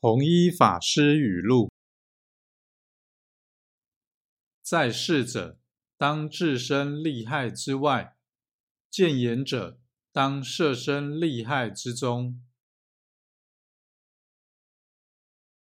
弘一法师语录：在世者，当置身利害之外；见言者，当设身利害之中。